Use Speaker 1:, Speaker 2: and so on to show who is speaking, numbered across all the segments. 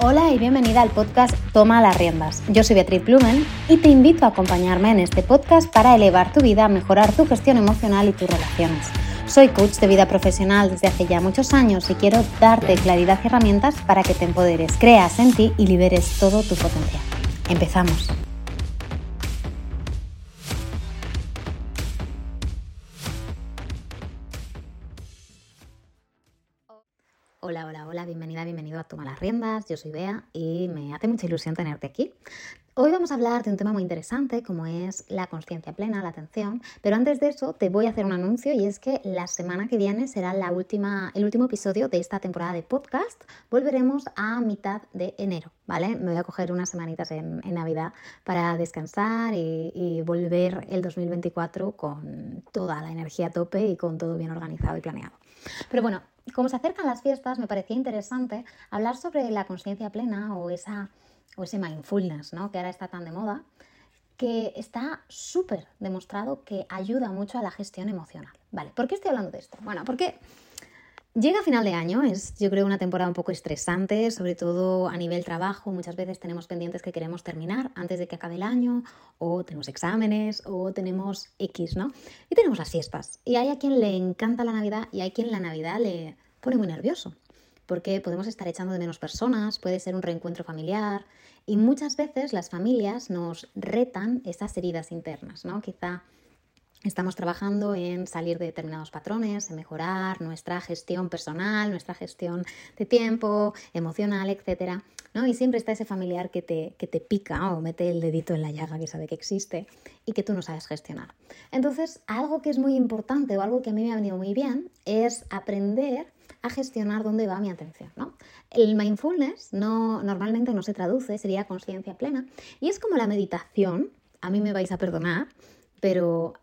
Speaker 1: Hola y bienvenida al podcast Toma las riendas. Yo soy Beatriz Blumen y te invito a acompañarme en este podcast para elevar tu vida, mejorar tu gestión emocional y tus relaciones. Soy coach de vida profesional desde hace ya muchos años y quiero darte claridad y herramientas para que te empoderes, creas en ti y liberes todo tu potencial. Empezamos. Hola, hola, hola, bienvenida, bienvenido a Toma las Riendas. Yo soy Bea y me hace mucha ilusión tenerte aquí. Hoy vamos a hablar de un tema muy interesante como es la conciencia plena, la atención, pero antes de eso te voy a hacer un anuncio y es que la semana que viene será la última, el último episodio de esta temporada de podcast. Volveremos a mitad de enero, ¿vale? Me voy a coger unas semanitas en, Navidad para descansar y, y volver el 2024 con toda la energía a tope y con todo bien organizado y planeado. Pero bueno, como se acercan las fiestas, me parecía interesante hablar sobre la conciencia plena o, esa, o ese mindfulness, ¿no? que ahora está tan de moda, que está súper demostrado que ayuda mucho a la gestión emocional. Vale, ¿por qué estoy hablando de esto? Bueno, porque Llega final de año, es yo creo una temporada un poco estresante, sobre todo a nivel trabajo. Muchas veces tenemos pendientes que queremos terminar antes de que acabe el año, o tenemos exámenes, o tenemos X, ¿no? Y tenemos las fiestas. Y hay a quien le encanta la Navidad y hay quien la Navidad le pone muy nervioso, porque podemos estar echando de menos personas, puede ser un reencuentro familiar, y muchas veces las familias nos retan esas heridas internas, ¿no? Quizá Estamos trabajando en salir de determinados patrones, en mejorar nuestra gestión personal, nuestra gestión de tiempo, emocional, etc. ¿no? Y siempre está ese familiar que te, que te pica o mete el dedito en la llaga que sabe que existe y que tú no sabes gestionar. Entonces, algo que es muy importante o algo que a mí me ha venido muy bien es aprender a gestionar dónde va mi atención. ¿no? El mindfulness no, normalmente no se traduce, sería conciencia plena, y es como la meditación, a mí me vais a perdonar, pero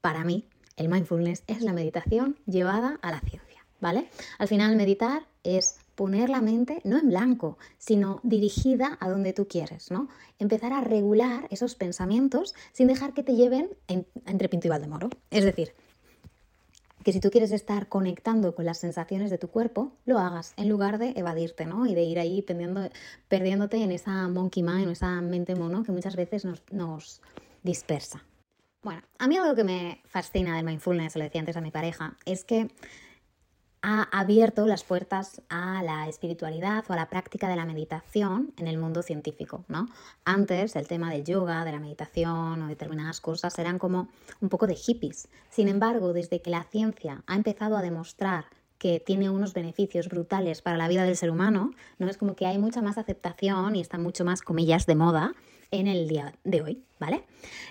Speaker 1: para mí, el mindfulness es la meditación llevada a la ciencia, ¿vale? Al final, meditar es poner la mente no en blanco, sino dirigida a donde tú quieres, ¿no? Empezar a regular esos pensamientos sin dejar que te lleven entre pinto y Valdemoro. Es decir, que si tú quieres estar conectando con las sensaciones de tu cuerpo, lo hagas en lugar de evadirte, ¿no? Y de ir ahí perdiéndote en esa monkey mind, en esa mente mono que muchas veces nos dispersa. Bueno, a mí algo que me fascina del mindfulness, lo decía antes a mi pareja, es que ha abierto las puertas a la espiritualidad o a la práctica de la meditación en el mundo científico, ¿no? Antes el tema del yoga, de la meditación o determinadas cosas eran como un poco de hippies. Sin embargo, desde que la ciencia ha empezado a demostrar que tiene unos beneficios brutales para la vida del ser humano, ¿no? Es como que hay mucha más aceptación y está mucho más, comillas, de moda en el día de hoy, ¿vale?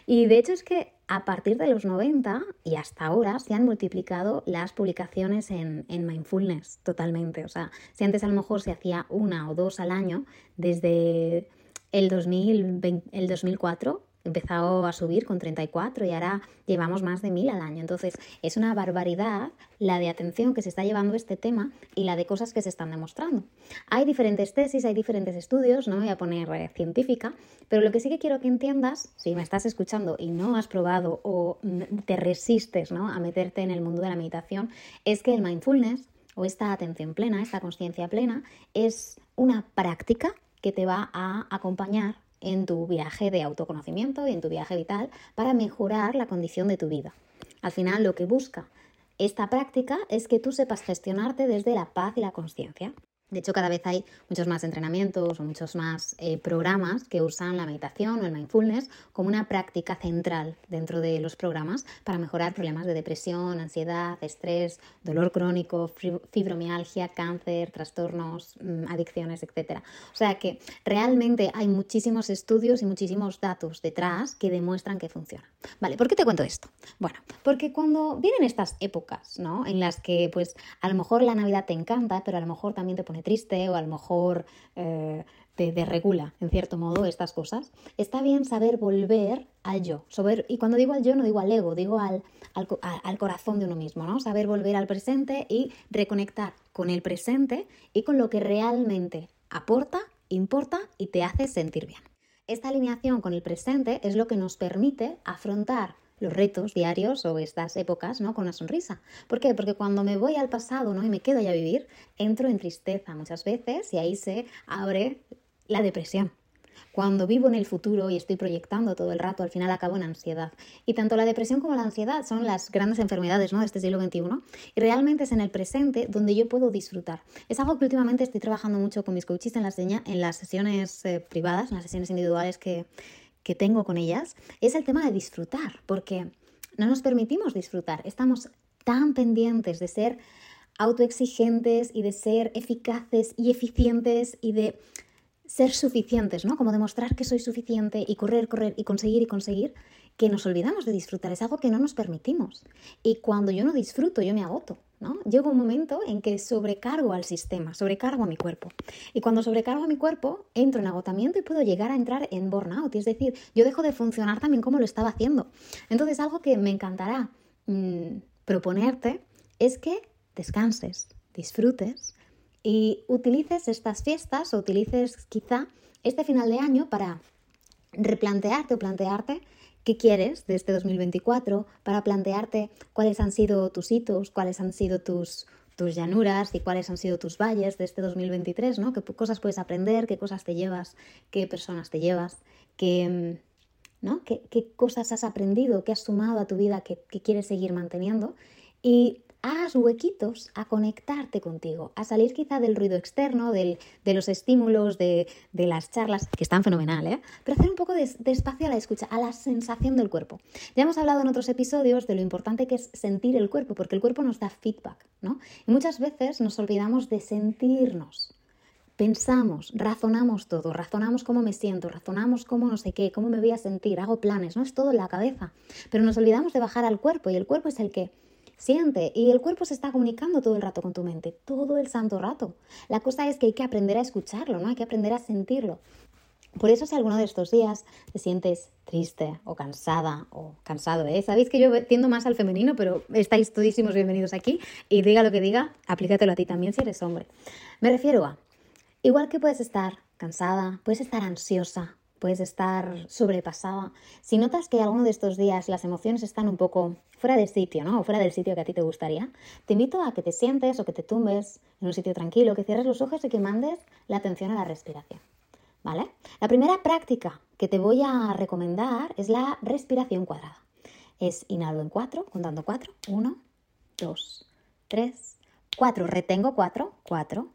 Speaker 1: Y de hecho es que a partir de los 90 y hasta ahora se han multiplicado las publicaciones en, en, mindfulness totalmente. O sea, si antes a lo mejor se hacía una o dos al año, desde el, 2020, el 2004 empezado a subir con 34 y ahora llevamos más de 1000 al año. Entonces, es una barbaridad la de atención que se está llevando este tema y la de cosas que se están demostrando. Hay diferentes tesis, hay diferentes estudios, no voy a poner eh, científica, pero lo que sí que quiero que entiendas, si me estás escuchando y no has probado o te resistes ¿no? a meterte en el mundo de la meditación, es que el mindfulness o esta atención plena, esta conciencia plena, es una práctica que te va a acompañar en tu viaje de autoconocimiento y en tu viaje vital para mejorar la condición de tu vida. Al final lo que busca esta práctica es que tú sepas gestionarte desde la paz y la conciencia. De hecho, cada vez hay muchos más entrenamientos o muchos más eh, programas que usan la meditación o el mindfulness como una práctica central dentro de los programas para mejorar problemas de depresión, ansiedad, estrés, dolor crónico, fibromialgia, cáncer, trastornos, mm, adicciones, etc. O sea que realmente hay muchísimos estudios y muchísimos datos detrás que demuestran que funciona. Vale, ¿por qué te cuento esto? Bueno, porque cuando vienen estas épocas, ¿no? En las que pues a lo mejor la Navidad te encanta, pero a lo mejor también te pone triste o a lo mejor eh, te desregula, en cierto modo, estas cosas, está bien saber volver al yo. y cuando digo al yo, no digo al ego, digo al, al, corazón de uno mismo, ¿no? Saber volver al presente y reconectar con el presente y con lo que realmente aporta, importa y te hace sentir bien. esta alineación con el presente es lo que nos permite afrontar los retos diarios o estas épocas, ¿no? Con una sonrisa. ¿Por qué? Porque cuando me voy al pasado, ¿no? Y me quedo ya a vivir, entro en tristeza muchas veces y ahí se abre la depresión. Cuando vivo en el futuro y estoy proyectando todo el rato, al final acabo en ansiedad. Y tanto la depresión como la ansiedad son las grandes enfermedades ¿no? de este siglo XXI. Y realmente es en el presente donde yo puedo disfrutar. Es algo que últimamente estoy trabajando mucho con mis coaches en las, en las sesiones eh, privadas, en las sesiones individuales que, que tengo con ellas. Es el tema de disfrutar, porque no nos permitimos disfrutar. Estamos tan pendientes de ser autoexigentes y de ser eficaces y eficientes y de ser suficientes, ¿no? Como demostrar que soy suficiente y correr, correr y conseguir y conseguir, que nos olvidamos de disfrutar. Es algo que no nos permitimos. Y cuando yo no disfruto, yo me agoto, ¿no? Un momento en que sobrecargo al sistema, sobrecargo a mi cuerpo. Y cuando sobrecargo a mi cuerpo, entro en agotamiento y puedo llegar a entrar en burnout. Es decir, yo dejo de funcionar también como lo estaba haciendo. Entonces, algo que me encantará mm, proponerte es que descanses, disfrutes y utilices estas fiestas o utilices quizá este final de año para replantearte o plantearte qué quieres de este 2024, para plantearte cuáles han sido tus hitos, cuáles han sido tus, tus llanuras y cuáles han sido tus valles de este 2023, ¿no? Qué cosas puedes aprender, qué cosas te llevas, qué personas te llevas, qué, ¿no? ¿Qué, cosas has aprendido, qué has sumado a tu vida que, que quieres seguir manteniendo. Y haz huequitos a conectarte contigo, a salir quizá del ruido externo, de los estímulos, de, las charlas, que están fenomenal, ¿eh? pero hacer un poco de, espacio a la escucha, a la sensación del cuerpo. Ya hemos hablado en otros episodios de lo importante que es sentir el cuerpo, porque el cuerpo nos da feedback, ¿no? Y muchas veces nos olvidamos de sentirnos. Pensamos, razonamos todo, razonamos cómo me siento, razonamos cómo no sé qué, cómo me voy a sentir, hago planes, no es todo en la cabeza, pero nos olvidamos de bajar al cuerpo y el cuerpo es el que Siente, y el cuerpo se está comunicando todo el rato con tu mente, todo el santo rato. La cosa es que hay que aprender a escucharlo, ¿no? Hay que aprender a sentirlo. Por eso si alguno de estos días te sientes triste o cansada o cansado, ¿eh? Sabéis que yo tiendo más al femenino, pero estáis todísimos bienvenidos aquí y diga lo que diga, aplícatelo a ti también si eres hombre. Me refiero a, igual que puedes estar cansada, puedes estar ansiosa, puedes estar sobrepasada. Si notas que alguno de estos días las emociones están un poco fuera de sitio, ¿no? O fuera del sitio que a ti te gustaría, te invito a que te sientes o que te tumbes en un sitio tranquilo, que cierres los ojos y que mandes la atención a la respiración. ¿Vale? La primera práctica que te voy a recomendar es la respiración cuadrada. Es inhalo en cuatro, contando cuatro. Uno, dos, tres, cuatro. Retengo cuatro, cuatro,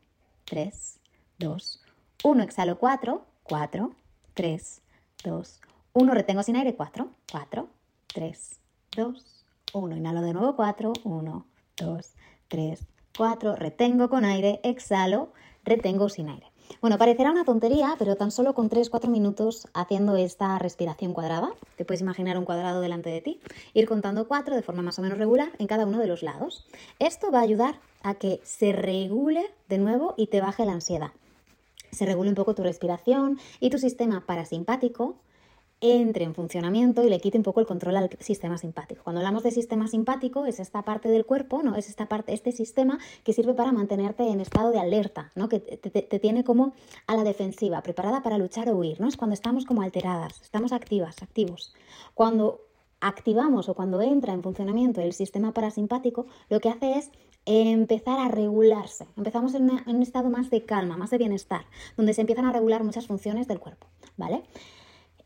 Speaker 1: tres, dos, uno. Exhalo cuatro, cuatro, 3, 2, 1. Retengo sin aire, 4, 4, 3, 2, 1. Inhalo de nuevo, 4, 1, 2, 3, 4. Retengo con aire, exhalo, retengo sin aire. Bueno, parecerá una tontería, pero tan solo con 3-4 minutos haciendo esta respiración cuadrada, te puedes imaginar un cuadrado delante de ti, ir contando 4 de forma más o menos regular en cada uno de los lados. Esto va a ayudar a que se regule de nuevo y te baje la ansiedad se regule un poco tu respiración y tu sistema parasimpático entre en funcionamiento y le quite un poco el control al sistema simpático. Cuando hablamos de sistema simpático es esta parte del cuerpo, ¿no? Es esta parte, este sistema que sirve para mantenerte en estado de alerta, ¿no? Que te, tiene como a la defensiva, preparada para luchar o huir, ¿no? Es cuando estamos como alteradas, estamos activas, activos. Cuando activamos o cuando entra en funcionamiento el sistema parasimpático, lo que hace es empezar a regularse. Empezamos en, un estado más de calma, más de bienestar, donde se empiezan a regular muchas funciones del cuerpo, ¿vale?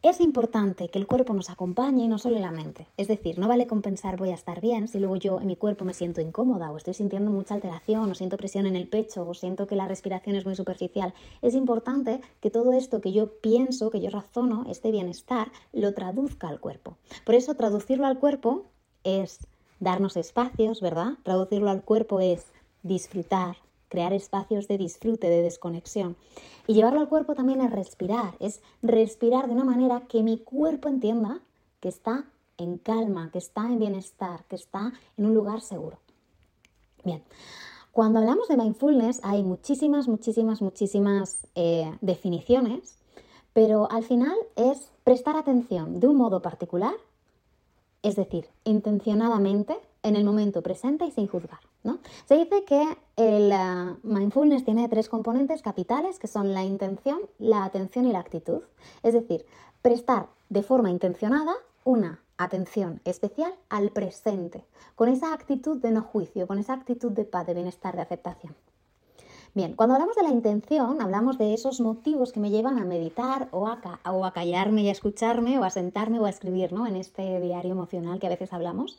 Speaker 1: Es importante que el cuerpo nos acompañe y no solo la mente. Es decir, no vale compensar voy a estar bien si luego yo en mi cuerpo me siento incómoda o estoy sintiendo mucha alteración o siento presión en el pecho o siento que la respiración es muy superficial. Es importante que todo esto que yo pienso, que yo razono, este bienestar, lo traduzca al cuerpo. Por eso traducirlo al cuerpo es darnos espacios, ¿verdad? Traducirlo al cuerpo es disfrutar, crear espacios de disfrute, de desconexión. Y llevarlo al cuerpo también es respirar, es respirar de una manera que mi cuerpo entienda que está en calma, que está en bienestar, que está en un lugar seguro. Bien, cuando hablamos de mindfulness hay muchísimas, muchísimas, muchísimas eh, definiciones, pero al final es prestar atención de un modo particular es decir, intencionadamente en el momento presente y sin juzgar. ¿no? Se dice que el eh, mindfulness tiene tres componentes capitales que son la intención, la atención y la actitud. Es decir, prestar de forma intencionada una atención especial al presente, con esa actitud de no juicio, con esa actitud de paz, de bienestar, de aceptación. Bien, cuando hablamos de la intención, hablamos de esos motivos que me llevan a meditar o a, o a callarme y a escucharme o a sentarme o a escribir ¿no? en este diario emocional que a veces hablamos.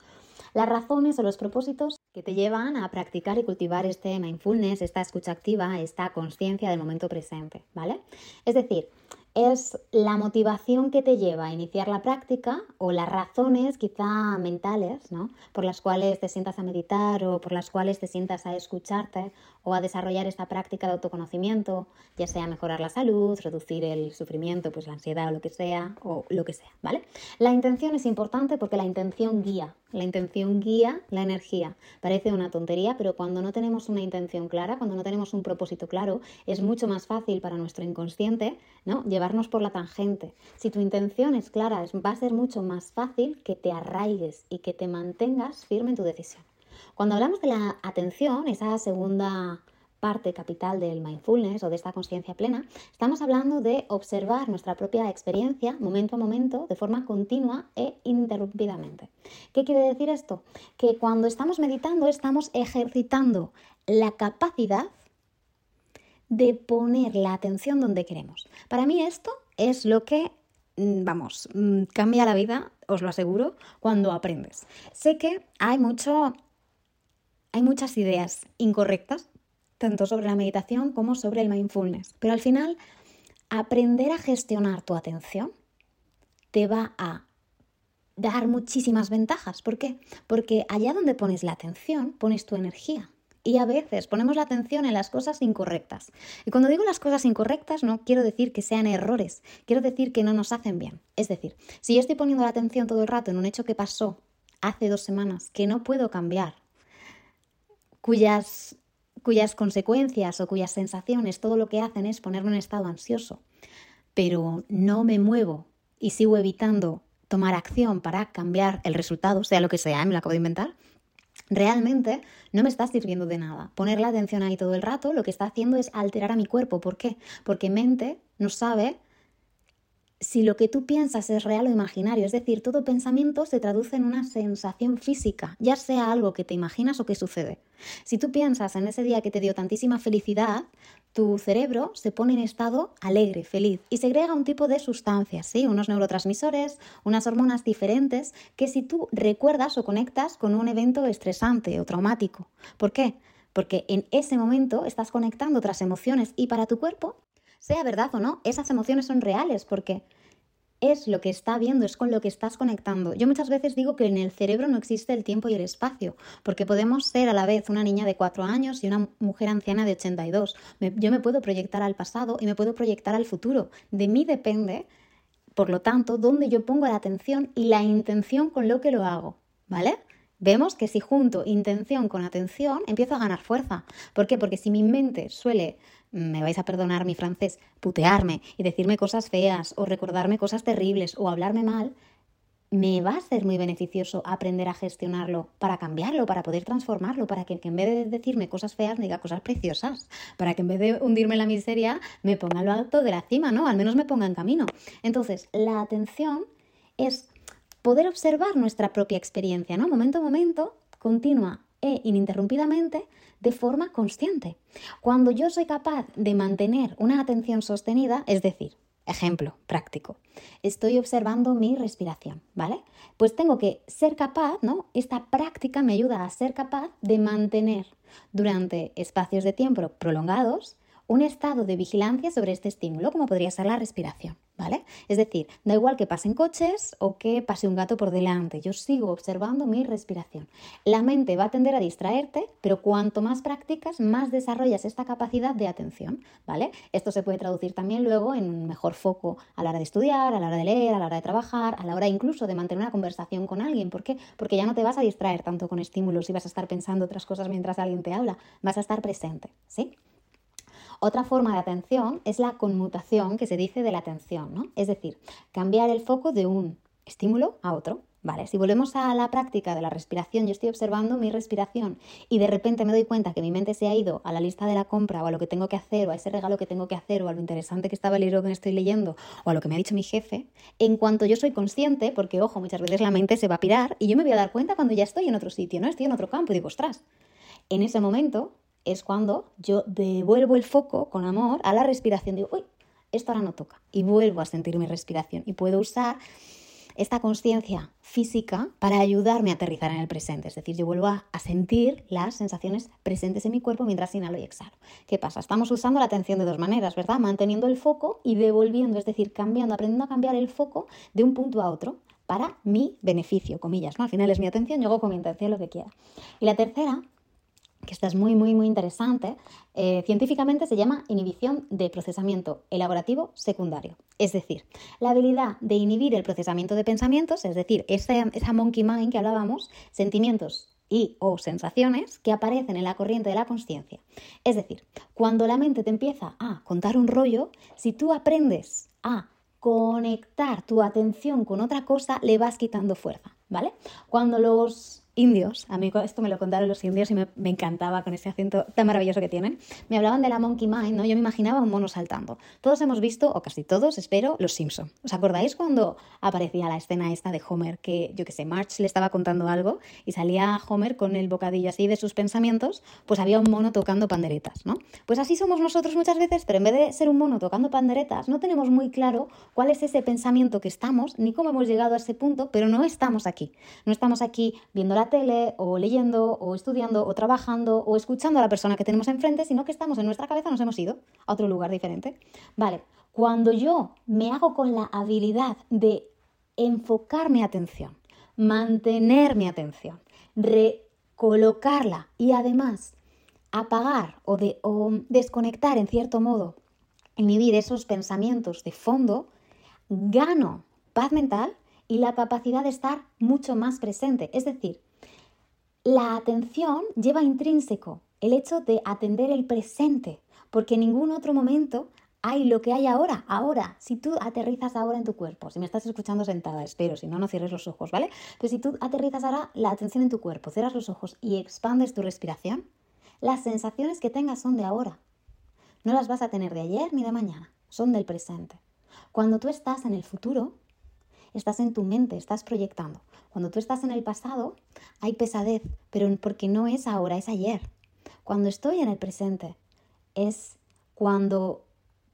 Speaker 1: Las razones o los propósitos que te llevan a practicar y cultivar este mindfulness, esta escucha activa, esta conciencia del momento presente, ¿vale? Es decir, es la motivación que te lleva a iniciar la práctica o las razones quizá mentales, ¿no? Por las cuales te sientas a meditar o por las cuales te sientas a escucharte o a desarrollar esta práctica de autoconocimiento, ya sea mejorar la salud, reducir el sufrimiento, pues la ansiedad o lo que sea, o lo que sea, ¿vale? La intención es importante porque la intención guía, la intención guía la energía. Parece una tontería, pero cuando no tenemos una intención clara, cuando no tenemos un propósito claro, es mucho más fácil para nuestro inconsciente, ¿no? Llevar por la tangente. Si tu intención es clara, va a ser mucho más fácil que te arraigues y que te mantengas firme en tu decisión. Cuando hablamos de la atención, esa segunda parte capital del mindfulness o de esta conciencia plena, estamos hablando de observar nuestra propia experiencia momento a momento de forma continua e ininterrumpidamente. ¿Qué quiere decir esto? Que cuando estamos meditando estamos ejercitando la capacidad de poner la atención donde queremos. Para mí esto es lo que, mm, vamos, mm, cambia la vida, os lo aseguro, cuando aprendes. Sé que hay mucho, hay muchas ideas incorrectas, tanto sobre la meditación como sobre el mindfulness, pero al final aprender a gestionar tu atención te va a dar muchísimas ventajas. ¿Por qué? Porque allá donde pones la atención, pones tu energía. Y a veces ponemos la atención en las cosas incorrectas. Y cuando digo las cosas incorrectas no quiero decir que sean errores, quiero decir que no nos hacen bien. Es decir, si yo estoy poniendo la atención todo el rato en un hecho que pasó hace dos semanas, que no puedo cambiar, cuyas, cuyas consecuencias o cuyas sensaciones todo lo que hacen es ponerme en estado ansioso, pero no me muevo y sigo evitando tomar acción para cambiar el resultado, sea lo que sea, me lo acabo de inventar, realmente no me está sirviendo de nada. Poner la atención ahí todo el rato lo que está haciendo es alterar a mi cuerpo. ¿Por qué? Porque mente no sabe si lo que tú piensas es real o imaginario, es decir, todo pensamiento se traduce en una sensación física, ya sea algo que te imaginas o que sucede. Si tú piensas en ese día que te dio tantísima felicidad, tu cerebro se pone en estado alegre, feliz y segrega un tipo de sustancias, unos neurotransmisores, unas hormonas diferentes que si tú recuerdas o conectas con un evento estresante o traumático. ¿Por qué? Porque en ese momento estás conectando otras emociones y para tu cuerpo sea verdad o no, esas emociones son reales porque es lo que está viendo, es con lo que estás conectando. Yo muchas veces digo que en el cerebro no existe el tiempo y el espacio, porque podemos ser a la vez una niña de 4 años y una mujer anciana de 82. yo me puedo proyectar al pasado y me puedo proyectar al futuro. De mí depende, por lo tanto, dónde yo pongo la atención y la intención con lo que lo hago, ¿vale? Vemos que si junto intención con atención, empiezo a ganar fuerza. ¿Por qué? Porque si mi mente suele me vais a perdonar mi francés, putearme y decirme cosas feas o recordarme cosas terribles o hablarme mal, me va a ser muy beneficioso aprender a gestionarlo para cambiarlo, para poder transformarlo, para que, en vez de decirme cosas feas me diga cosas preciosas, para que en vez de hundirme en la miseria me ponga lo alto de la cima, ¿no? Al menos me ponga en camino. Entonces, la atención es poder observar nuestra propia experiencia, ¿no? Momento a momento, continua e ininterrumpidamente, de forma consciente. Cuando yo soy capaz de mantener una atención sostenida, es decir, ejemplo práctico, estoy observando mi respiración, ¿vale? Pues tengo que ser capaz, ¿no? Esta práctica me ayuda a ser capaz de mantener durante espacios de tiempo prolongados un estado de vigilancia sobre este estímulo, como podría ser la respiración. Es decir, da igual que pasen coches o que pase un gato por delante, yo sigo observando mi respiración. La mente va a tender a distraerte, pero cuanto más practicas, más desarrollas esta capacidad de atención, ¿vale? Esto se puede traducir también luego en un mejor foco a la hora de estudiar, a la hora de leer, a la hora de trabajar, a la hora incluso de mantener una conversación con alguien. ¿Por qué? Porque ya no te vas a distraer tanto con estímulos y vas a estar pensando otras cosas mientras alguien te habla, vas a estar presente, ¿sí? Otra forma de atención es la conmutación que se dice de la atención, ¿no? Es decir, cambiar el foco de un estímulo a otro, Vale, si volvemos a la práctica de la respiración, yo estoy observando mi respiración y de repente me doy cuenta que mi mente se ha ido a la lista de la compra o a lo que tengo que hacer o a ese regalo que tengo que hacer o a lo interesante que estaba el libro que me estoy leyendo o a lo que me ha dicho mi jefe, en cuanto yo soy consciente, porque ojo, muchas veces la mente se va a pirar y yo me voy a dar cuenta cuando ya estoy en otro sitio, ¿no? Estoy en otro campo y digo, ostras, en ese momento es cuando yo devuelvo el foco con amor a la respiración, digo, uy, esto ahora no toca y vuelvo a sentir mi respiración y puedo usar esta conciencia física para ayudarme a aterrizar en el presente. Es decir, yo vuelvo a, sentir las sensaciones presentes en mi cuerpo mientras inhalo y exhalo. ¿Qué pasa? Estamos usando la atención de dos maneras, ¿verdad? Manteniendo el foco y devolviendo, es decir, cambiando, aprendiendo a cambiar el foco de un punto a otro para mi beneficio, comillas, ¿no? Al final es mi atención, yo hago con mi intención lo que quiera. Y la tercera que esta es muy, muy, muy interesante, eh, científicamente se llama inhibición de procesamiento elaborativo secundario. Es decir, la habilidad de inhibir el procesamiento de pensamientos, es decir, esa, esa monkey mind que hablábamos, sentimientos y o sensaciones que aparecen en la corriente de la conciencia. Es decir, cuando la mente te empieza a contar un rollo, si tú aprendes a conectar tu atención con otra cosa, le vas quitando fuerza, ¿vale? Cuando los indios, a mí esto me lo contaron los indios y me, encantaba con ese acento tan maravilloso que tienen, me hablaban de la monkey mind, ¿no? Yo me imaginaba un mono saltando. Todos hemos visto, o casi todos, espero, Los Simpson. ¿Os acordáis cuando aparecía la escena esta de Homer que, yo que sé, March le estaba contando algo y salía Homer con el bocadillo así de sus pensamientos, pues había un mono tocando panderetas, ¿no? Pues así somos nosotros muchas veces, pero en vez de ser un mono tocando panderetas, no tenemos muy claro cuál es ese pensamiento que estamos, ni cómo hemos llegado a ese punto, pero no estamos aquí. No estamos aquí viendo la tele o leyendo o estudiando o trabajando o escuchando a la persona que tenemos enfrente, sino que estamos en nuestra cabeza, nos hemos ido a otro lugar diferente. Vale, cuando yo me hago con la habilidad de enfocar mi atención, mantener mi atención, recolocarla y además apagar o, o desconectar en cierto modo, inhibir esos pensamientos de fondo, gano paz mental y la capacidad de estar mucho más presente. Es decir, la atención lleva intrínseco el hecho de atender el presente, porque en ningún otro momento hay lo que hay ahora, ahora. Si tú aterrizas ahora en tu cuerpo, si me estás escuchando sentada, espero, si no, no cierres los ojos, ¿vale? Pero si tú aterrizas ahora la atención en tu cuerpo, cierras los ojos y expandes tu respiración, las sensaciones que tengas son de ahora. No las vas a tener de ayer ni de mañana, son del presente. Cuando tú estás en el futuro, estás en tu mente, estás proyectando. Cuando tú estás en el pasado, hay pesadez, pero porque no es ahora, es ayer. Cuando estoy en el presente, es cuando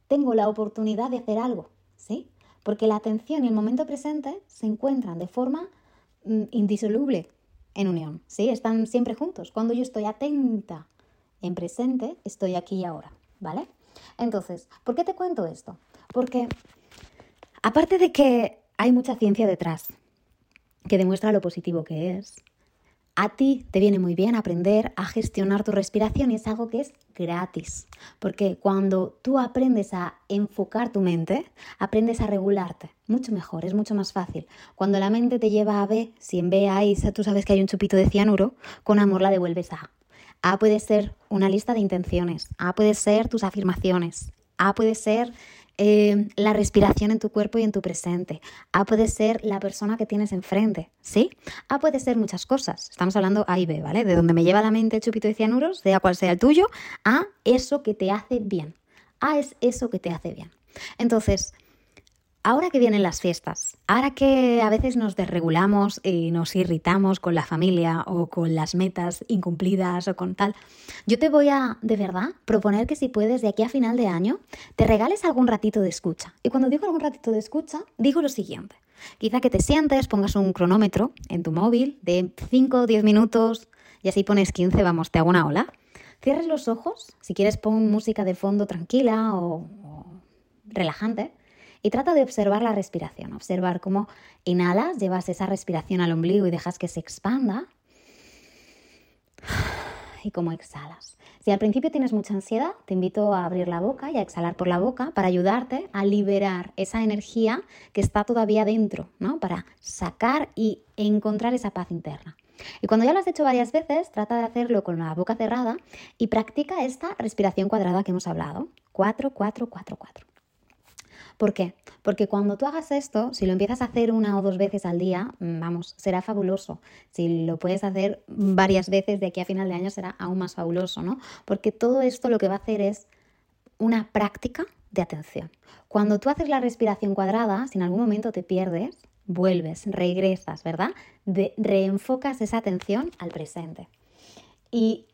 Speaker 1: tengo la oportunidad de hacer algo, ¿sí? Porque la atención y el momento presente se encuentran de forma mm, indisoluble en unión, ¿sí? Están siempre juntos. Cuando yo estoy atenta en presente, estoy aquí y ahora, ¿vale? Entonces, ¿por qué te cuento esto? Porque aparte de que hay mucha ciencia detrás que demuestra lo positivo que es. A ti te viene muy bien aprender a gestionar tu respiración y es algo que es gratis, porque cuando tú aprendes a enfocar tu mente, aprendes a regularte, mucho mejor, es mucho más fácil. Cuando la mente te lleva a B, si en B hay, tú sabes que hay un chupito de cianuro, con amor la devuelves a A. A puede ser una lista de intenciones, A puede ser tus afirmaciones, A puede ser eh, la respiración en tu cuerpo y en tu presente. A puede ser la persona que tienes enfrente, ¿sí? A puede ser muchas cosas. Estamos hablando A y B, ¿vale? De donde me lleva la mente chupito de cianuros, sea cual sea el tuyo, a eso que te hace bien. A es eso que te hace bien. Entonces, Ahora que vienen las fiestas, ahora que a veces nos desregulamos y nos irritamos con la familia o con las metas incumplidas o con tal, yo te voy a, de verdad, proponer que si puedes de aquí a final de año, te regales algún ratito de escucha. Y cuando digo algún ratito de escucha, digo lo siguiente. Quizá que te sientes, pongas un cronómetro en tu móvil de 5 o 10 minutos y así pones 15, vamos, te hago una ola. Cierres los ojos, si quieres pon música de fondo tranquila o, o relajante y trata de observar la respiración, observar cómo inhalas, llevas esa respiración al ombligo y dejas que se expanda y cómo exhalas. Si al principio tienes mucha ansiedad, te invito a abrir la boca y a exhalar por la boca para ayudarte a liberar esa energía que está todavía dentro, ¿no? Para sacar y encontrar esa paz interna. Y cuando ya lo has hecho varias veces, trata de hacerlo con la boca cerrada y practica esta respiración cuadrada que hemos hablado. 4, 4, 4, 4. ¿Por qué? Porque cuando tú hagas esto, si lo empiezas a hacer una o dos veces al día, mm, vamos, será fabuloso. Si lo puedes hacer varias veces de aquí a final de año, será aún más fabuloso, ¿no? Porque todo esto lo que va a hacer es una práctica de atención. Cuando tú haces la respiración cuadrada, si en algún momento te pierdes, vuelves, regresas, ¿verdad? reenfocas esa atención al presente. Y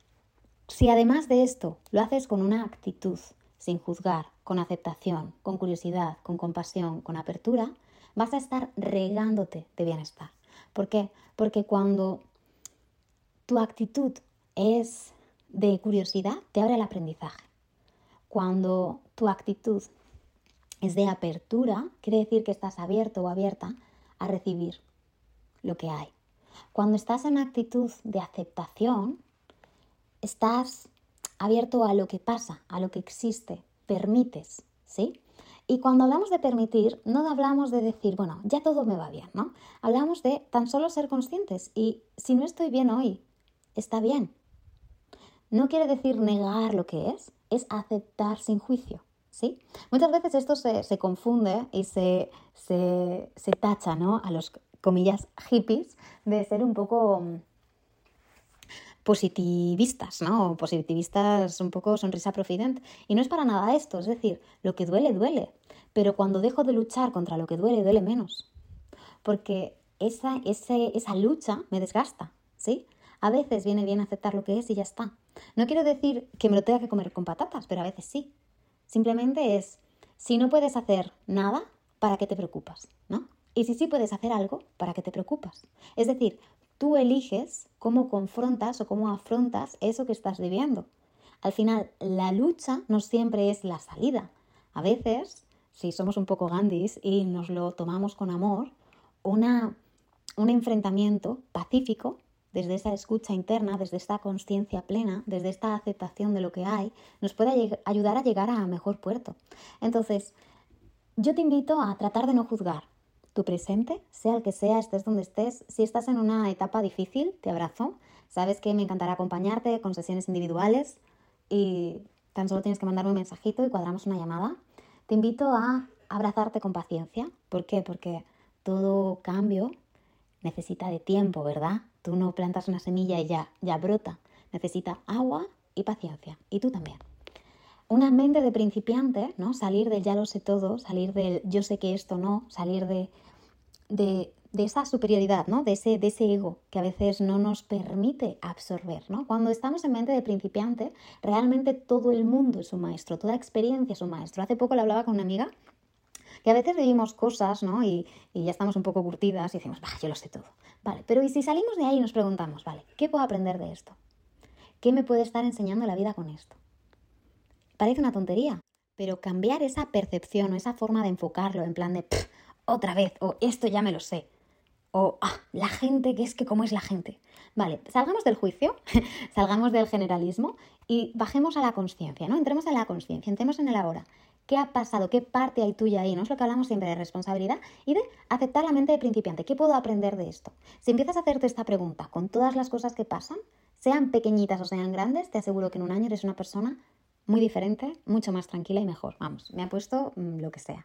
Speaker 1: si además de esto lo haces con una actitud, sin juzgar, con aceptación, con curiosidad, con compasión, con apertura, vas a estar regándote de bienestar. ¿Por qué? Porque cuando tu actitud es de curiosidad, te abre el aprendizaje. Cuando tu actitud es de apertura, quiere decir que estás abierto o abierta a recibir lo que hay. Cuando estás en actitud de aceptación, estás abierto a lo que pasa, a lo que existe, permites, ¿sí? Y cuando hablamos de permitir, no hablamos de decir, bueno, ya todo me va bien, ¿no? Hablamos de tan solo ser conscientes y si no estoy bien hoy, está bien. No quiere decir negar lo que es, es aceptar sin juicio. ¿Sí? Muchas veces esto se, confunde y se, se, se, tacha ¿no? a los comillas hippies de ser un poco mm, positivistas, ¿no? Positivistas un poco sonrisa profidente. Y no es para nada esto, es decir, lo que duele, duele. Pero cuando dejo de luchar contra lo que duele, duele menos. Porque esa, esa lucha me desgasta, ¿sí? A veces viene bien aceptar lo que es y ya está. No quiero decir que me lo tenga que comer con patatas, pero a veces sí. Simplemente es, si no puedes hacer nada, ¿para qué te preocupas? ¿No? Y si sí puedes hacer algo, ¿para qué te preocupas? Es decir, tú eliges cómo confrontas o cómo afrontas eso que estás viviendo. Al final, la lucha no siempre es la salida. A veces, si somos un poco gandis y nos lo tomamos con amor, una, un enfrentamiento pacífico desde esa escucha interna, desde esta conciencia plena, desde esta aceptación de lo que hay, nos puede ayudar a llegar a mejor puerto. Entonces, yo te invito a tratar de no juzgar tu presente, sea el que sea, estés donde estés. Si estás en una etapa difícil, te abrazo. Sabes que me encantará acompañarte con sesiones individuales y tan solo tienes que mandarme un mensajito y cuadramos una llamada. Te invito a abrazarte con paciencia. ¿Por qué? Porque todo cambio necesita de tiempo, ¿verdad? Tú no plantas una semilla y ya, ya brota. Necesita agua y paciencia. Y tú también. Una mente de principiante, ¿no? Salir del ya lo sé todo, salir del yo sé que esto no, salir de, de, esa superioridad, ¿no? De ese, de ese ego que a veces no nos permite absorber, ¿no? Cuando estamos en mente de principiante, realmente todo el mundo es un maestro, toda experiencia es un maestro. Hace poco le hablaba con una amiga que a veces vivimos cosas, ¿no? Y, ya estamos un poco curtidas y decimos, va, yo lo sé todo. Vale, pero ¿y si salimos de ahí y nos preguntamos, vale, ¿qué puedo aprender de esto? ¿Qué me puede estar enseñando la vida con esto? Parece una tontería, pero cambiar esa percepción o esa forma de enfocarlo en plan de, otra vez, o esto ya me lo sé, o ah, la gente, que es que cómo es la gente. Vale, salgamos del juicio, salgamos del generalismo y bajemos a la conciencia, ¿no? Entremos en la conciencia, entremos en el ahora. ¿Qué ha pasado? ¿Qué parte hay tuya ahí? ¿No es lo que hablamos siempre de responsabilidad y de aceptar la mente de principiante? ¿Qué puedo aprender de esto? Si empiezas a hacerte esta pregunta con todas las cosas que pasan, sean pequeñitas o sean grandes, te aseguro que en un año eres una persona muy diferente, mucho más tranquila y mejor. Vamos, me ha puesto mm, lo que sea.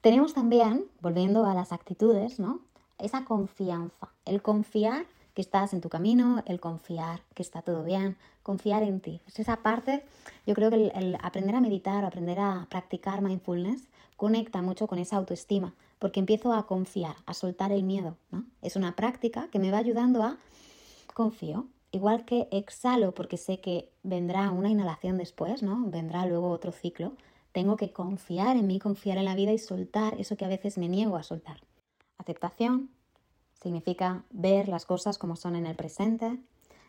Speaker 1: Tenemos también, volviendo a las actitudes, ¿no? Esa confianza, el confiar que estás en tu camino, el confiar que está todo bien, confiar en ti. Es esa parte, yo creo que el, aprender a meditar, aprender a practicar mindfulness, conecta mucho con esa autoestima, porque empiezo a confiar, a soltar el miedo. ¿no? Es una práctica que me va ayudando a confío. Igual que exhalo porque sé que vendrá una inhalación después, ¿no? Vendrá luego otro ciclo. Tengo que confiar en mí, confiar en la vida y soltar eso que a veces me niego a soltar. Aceptación, Significa ver las cosas como son en el presente,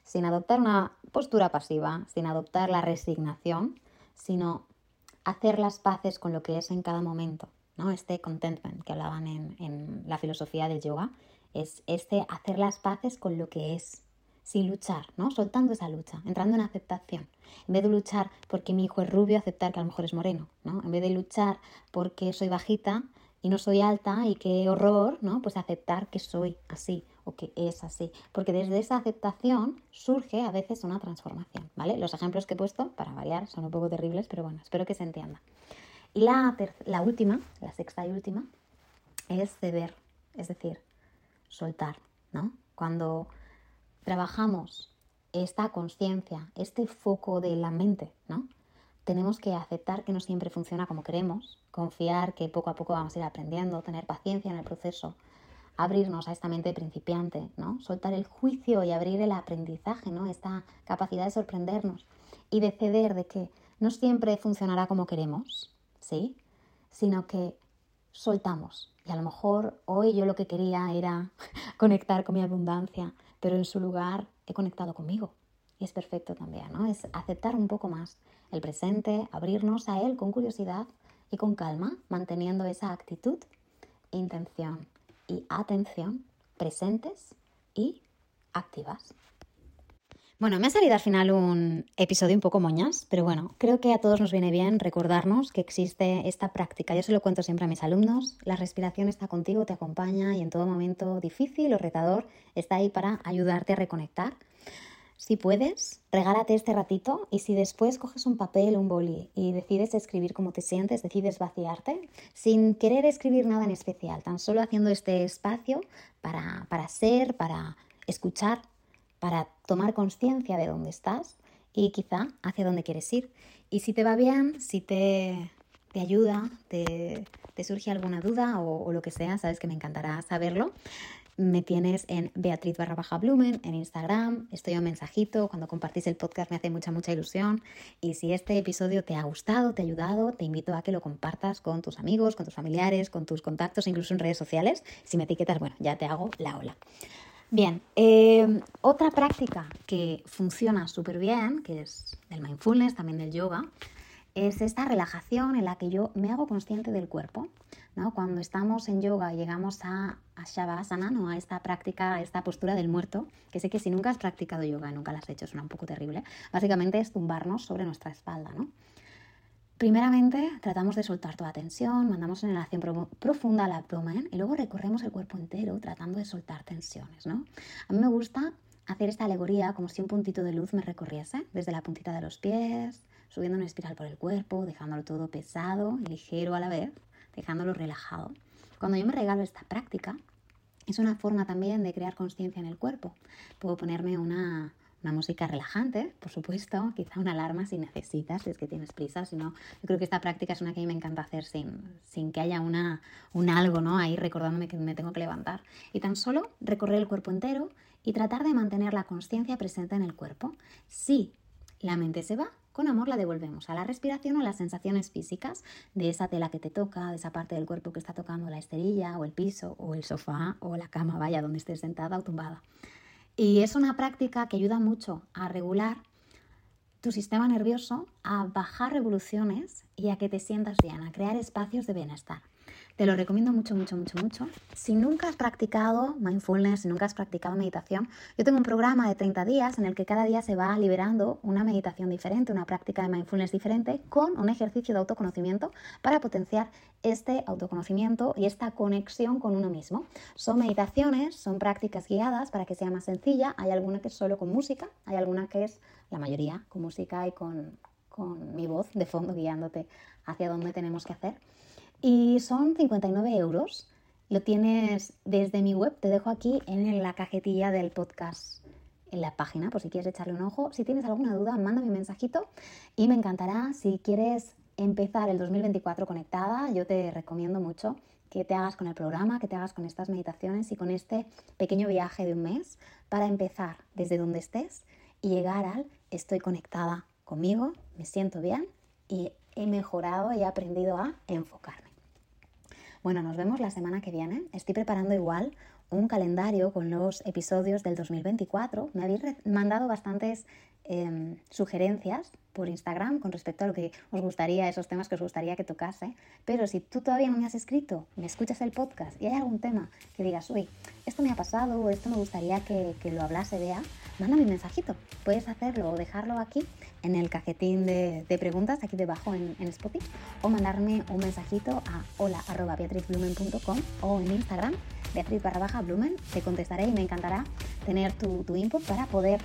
Speaker 1: sin adoptar una postura pasiva, sin adoptar la resignación, sino hacer las paces con lo que es en cada momento. ¿no? Este contentment que hablaban en, en la filosofía del yoga es este hacer las paces con lo que es, sin luchar, ¿no? Soltando esa lucha, entrando en aceptación. En vez de luchar porque mi hijo es rubio, aceptar que a lo mejor es moreno, ¿no? En vez de luchar porque soy bajita, y no soy alta y qué horror, ¿no? Pues aceptar que soy así o que es así, porque desde esa aceptación surge a veces una transformación, ¿vale? Los ejemplos que he puesto, para variar, son un poco terribles, pero bueno, espero que se entienda. Y la, la última, la sexta y última, es ceder, es decir, soltar, ¿no? Cuando trabajamos esta conciencia, este foco de la mente, ¿no? Tenemos que aceptar que no siempre funciona como queremos, confiar que poco a poco vamos a ir aprendiendo, tener paciencia en el proceso, abrirnos a esta mente principiante, ¿no? Soltar el juicio y abrir el aprendizaje, ¿no? Esta capacidad de sorprendernos y de ceder de que no siempre funcionará como queremos, ¿sí? Sino que soltamos. Y a lo mejor hoy yo lo que quería era conectar con mi abundancia, pero en su lugar he conectado conmigo. Y es perfecto también, ¿no? Es aceptar un poco más el presente, abrirnos a él con curiosidad y con calma, manteniendo esa actitud, intención y atención presentes y activas. Bueno, me ha salido al final un episodio un poco moñas, pero bueno, creo que a todos nos viene bien recordarnos que existe esta práctica. Yo se lo cuento siempre a mis alumnos, la respiración está contigo, te acompaña y en todo momento difícil o retador está ahí para ayudarte a reconectar. Si puedes, regálate este ratito y si después coges un papel, un boli y decides escribir cómo te sientes, decides vaciarte, sin querer escribir nada en especial, tan solo haciendo este espacio para, para ser, para escuchar para tomar conciencia de dónde estás y quizá hacia dónde quieres ir. Y si te va bien, si te, te ayuda, te, te, surge alguna duda o, lo que sea, sabes que me encantará saberlo. Me tienes en Beatriz barra baja Blumen en Instagram, estoy un mensajito, cuando compartís el podcast me hace mucha, mucha ilusión. Y si este episodio te ha gustado, te ha ayudado, te invito a que lo compartas con tus amigos, con tus familiares, con tus contactos, incluso en redes sociales. Si me etiquetas, bueno, ya te hago la ola. Bien, eh, otra práctica que funciona súper bien, que es del mindfulness, también del yoga, es esta relajación en la que yo me hago consciente del cuerpo. ¿no? Cuando estamos en yoga y llegamos a, a Shavasana, ¿no? a esta práctica, a esta postura del muerto, que sé que si nunca has practicado yoga, nunca la has hecho, suena un poco terrible, básicamente es tumbarnos sobre nuestra espalda. ¿no? Primeramente tratamos de soltar toda tensión, mandamos una inhalación profunda al abdomen y luego recorremos el cuerpo entero tratando de soltar tensiones. ¿no? A mí me gusta hacer esta alegoría como si un puntito de luz me recorriese desde la puntita de los pies, subiendo una espiral por el cuerpo, dejándolo todo pesado y ligero a la vez, dejándolo relajado. Cuando yo me regalo esta práctica, es una forma también de crear conciencia en el cuerpo. Puedo ponerme una, una música relajante, por supuesto, quizá una alarma si necesitas, si es que tienes prisa, si no, yo creo que esta práctica es una que a mí me encanta hacer sin, sin que haya una, un algo ¿no? ahí recordándome que me tengo que levantar. Y tan solo recorrer el cuerpo entero y tratar de mantener la conciencia presente en el cuerpo. Si la mente se va, con amor la devolvemos a la respiración o a las sensaciones físicas de esa tela que te toca, de esa parte del cuerpo que está tocando la esterilla o el piso o el sofá o la cama, vaya, donde estés sentada o tumbada. Y es una práctica que ayuda mucho a regular tu sistema nervioso, a bajar revoluciones y a que te sientas bien, a crear espacios de bienestar. Te lo recomiendo mucho, mucho, mucho, mucho. Si nunca has practicado mindfulness, si nunca has practicado meditación, yo tengo un programa de 30 días en el que cada día se va liberando una meditación diferente, una práctica de mindfulness diferente, con un ejercicio de autoconocimiento para potenciar este autoconocimiento y esta conexión con uno mismo. Son meditaciones, son prácticas guiadas para que sea más sencilla. Hay alguna que es solo con música, hay alguna que es, la mayoría, con música y con, con mi voz de fondo guiándote hacia dónde tenemos que hacer y son 59 euros. Lo tienes desde mi web, te dejo aquí en la cajetilla del podcast, en la página, por si quieres echarle un ojo. Si tienes alguna duda, mándame un mensajito y me encantará. Si quieres empezar el 2024 conectada, yo te recomiendo mucho que te hagas con el programa, que te hagas con estas meditaciones y con este pequeño viaje de un mes para empezar desde donde estés y llegar al estoy conectada conmigo, me siento bien y he mejorado y he aprendido a enfocarme. Bueno, nos vemos la semana que viene. Estoy preparando igual un calendario con los episodios del 2024. Me habéis mandado bastantes em, sugerencias por Instagram con respecto a lo que os gustaría, esos temas que os gustaría que tocase. Pero si tú todavía no me has escrito, me escuchas el podcast y hay algún tema que digas, uy, esto me ha pasado o esto me gustaría que, lo hablase, vea, mándame un mensajito. Puedes hacerlo o dejarlo aquí en el cajetín de, preguntas, aquí debajo en, Spotify, o mandarme un mensajito a hola.beatrizblumen.com o en Instagram, Beatriz barra baja Blumen. Te contestaré y me encantará tener tu, tu input para poder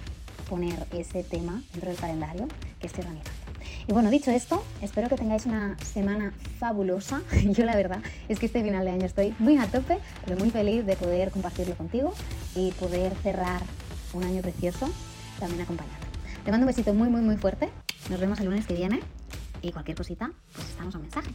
Speaker 1: poner ese tema dentro del calendario que estoy organizando. Y bueno, dicho esto, espero que tengáis una semana fabulosa. Yo la verdad es que este final de año estoy muy a tope, pero muy feliz de poder compartirlo contigo y poder cerrar un año precioso también acompañado. Te mando un besito muy, muy, muy fuerte. Nos vemos el lunes que viene y cualquier cosita, pues estamos a mensaje.